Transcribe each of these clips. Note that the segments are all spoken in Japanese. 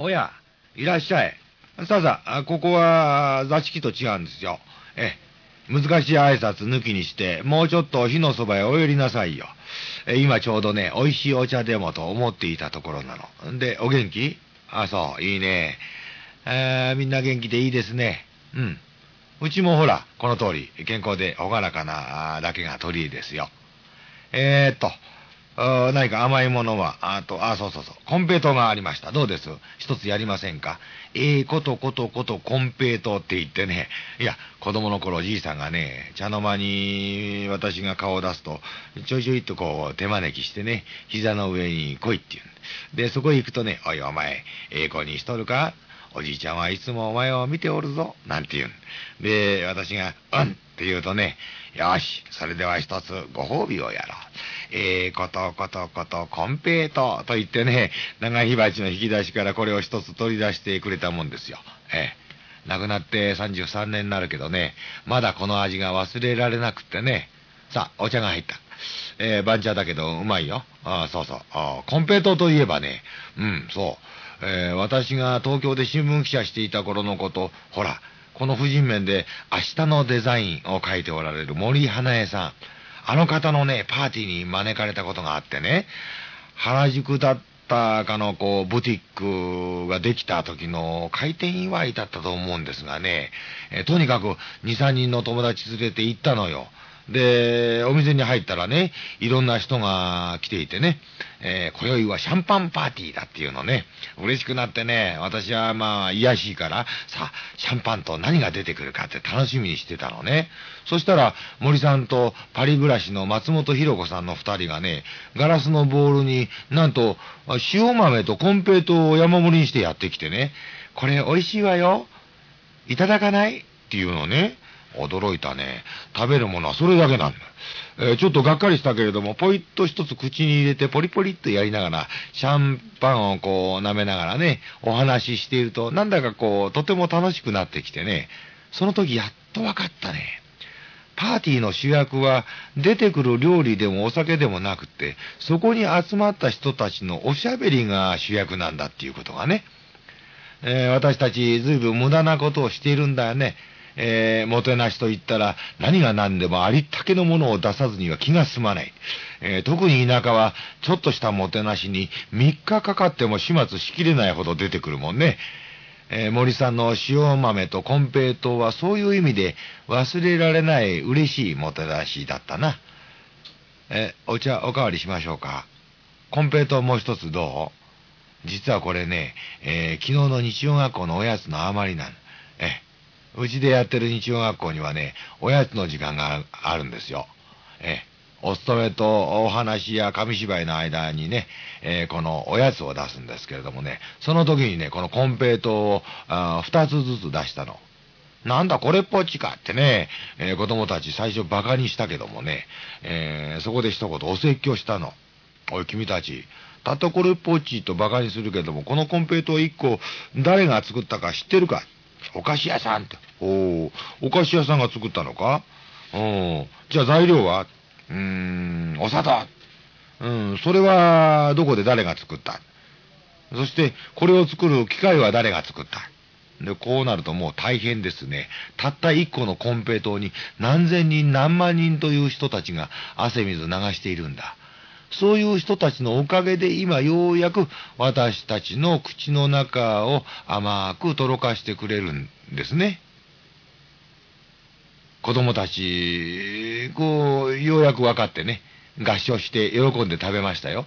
おや、いらっしゃい。さあさあ、ここは座敷と違うんですよ。ええ、難しい挨拶抜きにして、もうちょっと火のそばへお寄りなさいよ。え今ちょうどね、美味しいお茶でもと思っていたところなの。で、お元気？あ、そう、いいね。えー、みんな元気でいいですね。うん。うちもほら、この通り、健康で朗らかなだけが取り柄ですよ。えー、っと、何か甘いものは、あと、あ、そうそうそう、コンペイトがありました。どうです？一つやりませんか？ええー、ことことことコンペイトって言ってね、いや、子供の頃じいさんがね、茶の間に私が顔を出すと、ちょいちょいっとこう手招きしてね、膝の上に来いって言うんで、そこへ行くとね、おいお前、ええ子にしとるか？おじいちゃんはいつもお前を見ておるぞ、なんて言うん。で、私が、うんって言うとね、よし、それでは一つご褒美をやろう。えー、ことことことコンペイトと言ってね、長火鉢の引き出しからこれを一つ取り出してくれたもんですよ。えー、亡くなって33年になるけどね、まだこの味が忘れられなくってね。さあ、お茶が入った。えー、番茶だけどうまいよ。ああ、そうそう。あコンペイトといえばね、うん、そう。えー、私が東京で新聞記者していた頃のこと、ほら、この婦人面で明日のデザインを書いておられる森花江さん。あの方のね、パーティーに招かれたことがあってね、原宿だったかの、こう、ブティックができた時の開店祝いだったと思うんですがね、えとにかく2、3人の友達連れて行ったのよ。で、お店に入ったらね、いろんな人が来ていてね、えー、今宵はシャンパンパーティーだっていうのね、嬉しくなってね、私はまあ、癒しいから、さあ、シャンパンと何が出てくるかって楽しみにしてたのね。そしたら、森さんとパリ暮らしの松本博子さんの二人がね、ガラスのボールになんと、塩豆とコンペイトを山盛りにしてやってきてね、これ美味しいわよ。いただかないっていうのね。驚いたね。食べるものはそれだけなんだ。えー、ちょっとがっかりしたけれども、ポイッと一つ口に入れてポリポリっとやりながら、シャンパンをこう舐めながらね、お話ししていると、なんだかこう、とても楽しくなってきてね、その時やっと分かったね。パーティーの主役は出てくる料理でもお酒でもなくて、そこに集まった人たちのおしゃべりが主役なんだっていうことがね。えー、私たち随分無駄なことをしているんだよね。えー、もてなしと言ったら何が何でもありったけのものを出さずには気が済まない。えー、特に田舎はちょっとしたもてなしに3日かかっても始末しきれないほど出てくるもんね。えー、森さんの塩豆とコンペイトはそういう意味で忘れられない嬉しいもてなしだったな。えお茶おかわりしましょうか。コンペイトもう一つどう？実はこれね、え昨日の日曜学校のおやつの余りなの。えうちでやってる日曜学校にはね、おやつの時間があるんですよ。えお勤めとお話や紙芝居の間にね、えー、このおやつを出すんですけれどもね、その時にね、このコンペイトを2つずつ出したの。なんだこれっぽっちかってね、えー、子供たち最初馬鹿にしたけどもね、えー、そこで一言お説教したの。おい君たち、たったこれっぽっちと馬鹿にするけども、このコンペイト1個誰が作ったか知ってるかお菓子屋さんって。おお、お菓子屋さんが作ったのか？うん。じゃあ材料は？うーん、お砂糖。うん、それはどこで誰が作った？そして、これを作る機械は誰が作った？で、こうなるともう大変ですね。たった一個のコンペイトーに何千人何万人という人たちが汗水流しているんだ。そういう人たちのおかげで今ようやく私たちの口の中を甘くとろかしてくれるんですね。子供たち、こう、ようやく分かってね、合唱して喜んで食べましたよ。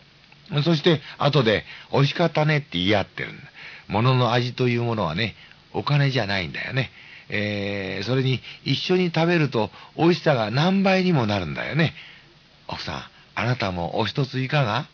そして、後で、美味しかったねって言い合ってるんだ。物の味というものはね、お金じゃないんだよね。えー、それに一緒に食べると美味しさが何倍にもなるんだよね。奥さん、あなたもお一ついかが？